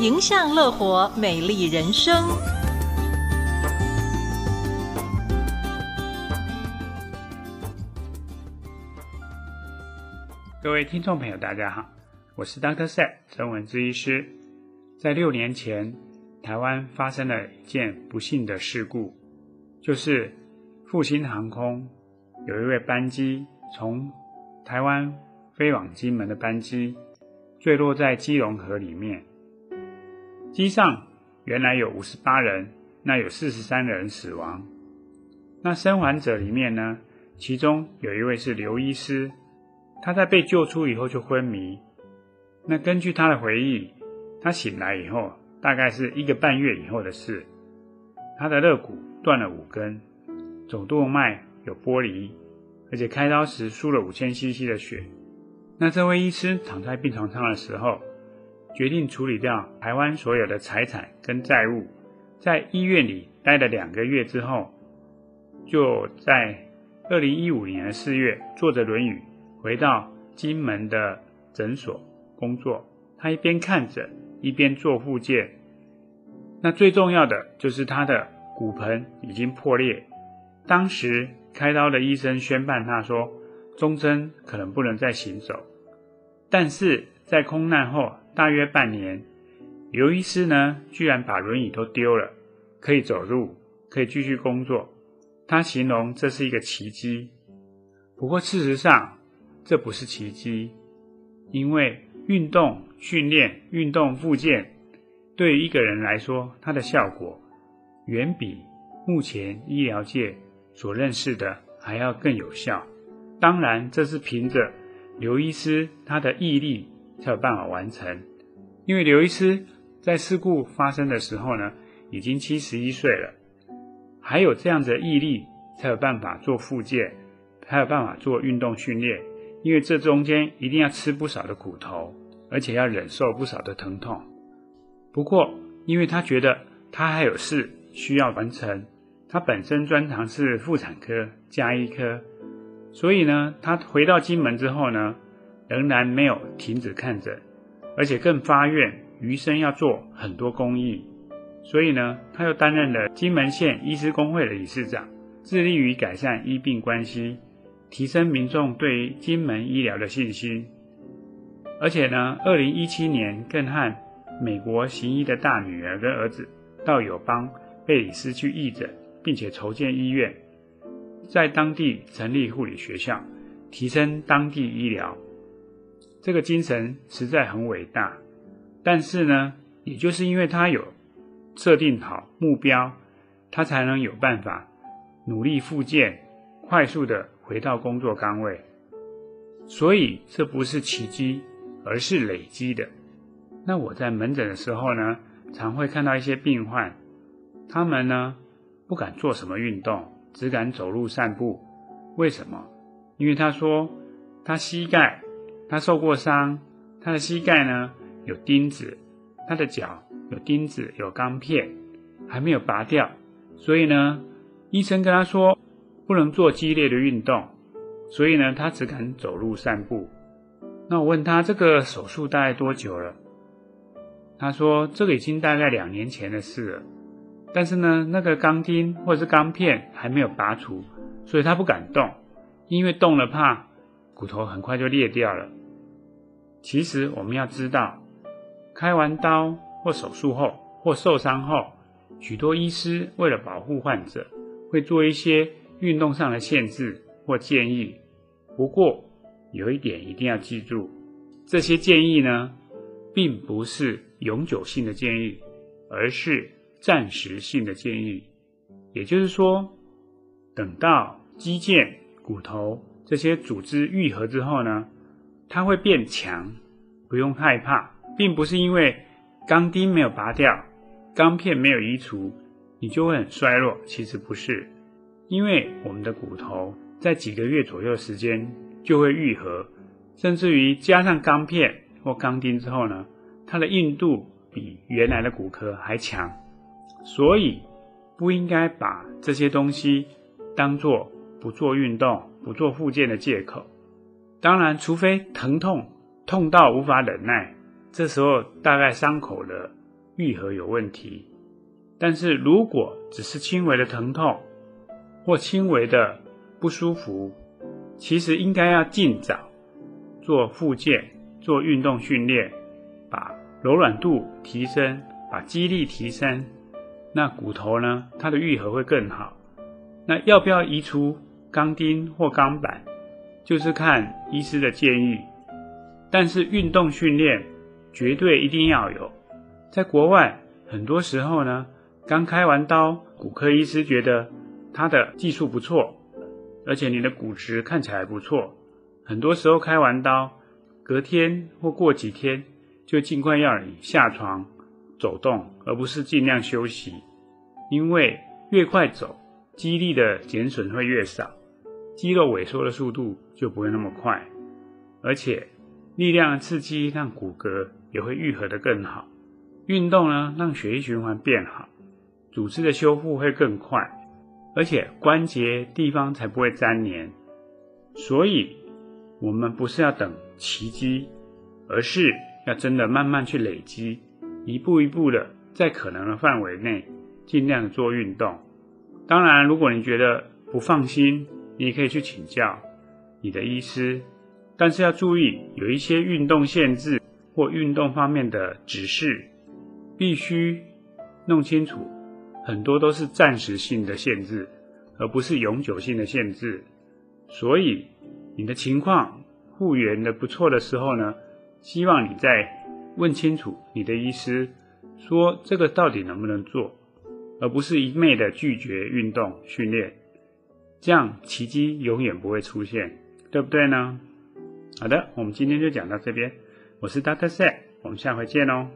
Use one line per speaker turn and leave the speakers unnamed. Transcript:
迎向乐活，美丽人生。
各位听众朋友，大家好，我是 Dr. Set 陈文之医师。在六年前，台湾发生了一件不幸的事故，就是复兴航空有一位班机从台湾飞往金门的班机坠落在基隆河里面。机上原来有五十八人，那有四十三人死亡。那生还者里面呢，其中有一位是刘医师，他在被救出以后就昏迷。那根据他的回忆，他醒来以后大概是一个半月以后的事。他的肋骨断了五根，总动脉有剥离，而且开刀时输了五千 CC 的血。那这位医师躺在病床上的时候，决定处理掉台湾所有的财产跟债务，在医院里待了两个月之后，就在二零一五年的四月，坐着轮椅回到金门的诊所工作。他一边看诊，一边做复健。那最重要的就是他的骨盆已经破裂，当时开刀的医生宣判他说，终身可能不能再行走。但是在空难后，大约半年，刘医师呢，居然把轮椅都丢了，可以走路，可以继续工作。他形容这是一个奇迹。不过事实上，这不是奇迹，因为运动训练、运动复健，对于一个人来说，它的效果远比目前医疗界所认识的还要更有效。当然，这是凭着刘医师他的毅力才有办法完成。因为刘医师在事故发生的时候呢，已经七十一岁了，还有这样的毅力，才有办法做复健，才有办法做运动训练。因为这中间一定要吃不少的苦头，而且要忍受不少的疼痛。不过，因为他觉得他还有事需要完成，他本身专长是妇产科、家医科，所以呢，他回到金门之后呢，仍然没有停止看诊。而且更发愿余生要做很多公益，所以呢，他又担任了金门县医师工会的理事长，致力于改善医病关系，提升民众对于金门医疗的信心。而且呢，二零一七年更和美国行医的大女儿跟儿子到友邦贝里斯去义诊，并且筹建医院，在当地成立护理学校，提升当地医疗。这个精神实在很伟大，但是呢，也就是因为他有设定好目标，他才能有办法努力复健，快速的回到工作岗位。所以这不是奇迹，而是累积的。那我在门诊的时候呢，常会看到一些病患，他们呢不敢做什么运动，只敢走路散步。为什么？因为他说他膝盖。他受过伤，他的膝盖呢有钉子，他的脚有钉子，有钢片，还没有拔掉，所以呢，医生跟他说不能做激烈的运动，所以呢，他只敢走路散步。那我问他这个手术大概多久了？他说这个已经大概两年前的事了，但是呢，那个钢钉或者是钢片还没有拔除，所以他不敢动，因为动了怕骨头很快就裂掉了。其实我们要知道，开完刀或手术后或受伤后，许多医师为了保护患者，会做一些运动上的限制或建议。不过有一点一定要记住，这些建议呢，并不是永久性的建议，而是暂时性的建议。也就是说，等到肌腱、骨头这些组织愈合之后呢，它会变强，不用害怕，并不是因为钢钉没有拔掉，钢片没有移除，你就会很衰弱。其实不是，因为我们的骨头在几个月左右时间就会愈合，甚至于加上钢片或钢钉之后呢，它的硬度比原来的骨骼还强，所以不应该把这些东西当做不做运动、不做复健的借口。当然，除非疼痛痛到无法忍耐，这时候大概伤口的愈合有问题。但是如果只是轻微的疼痛或轻微的不舒服，其实应该要尽早做复健、做运动训练，把柔软度提升，把肌力提升，那骨头呢，它的愈合会更好。那要不要移除钢钉或钢板，就是看医师的建议。但是运动训练绝对一定要有。在国外，很多时候呢，刚开完刀，骨科医师觉得他的技术不错，而且你的骨质看起来不错。很多时候开完刀，隔天或过几天就尽快要你下床走动，而不是尽量休息。因为越快走，肌力的减损会越少，肌肉萎缩的速度就不会那么快，而且力量的刺激让骨骼也会愈合得更好。运动呢，让血液循环变好。组织的修复会更快，而且关节地方才不会粘连。所以，我们不是要等奇迹，而是要真的慢慢去累积，一步一步的在可能的范围内，尽量做运动。当然，如果你觉得不放心，你可以去请教你的医师。但是要注意，有一些运动限制或运动方面的指示，必须弄清楚。很多都是暂时性的限制，而不是永久性的限制。所以，你的情况复原的不错的时候呢，希望你再问清楚你的医师，说这个到底能不能做，而不是一昧的拒绝运动训练，这样奇迹永远不会出现，对不对呢？好的，我们今天就讲到这边，我是 Doctor Set，我们下回见喽。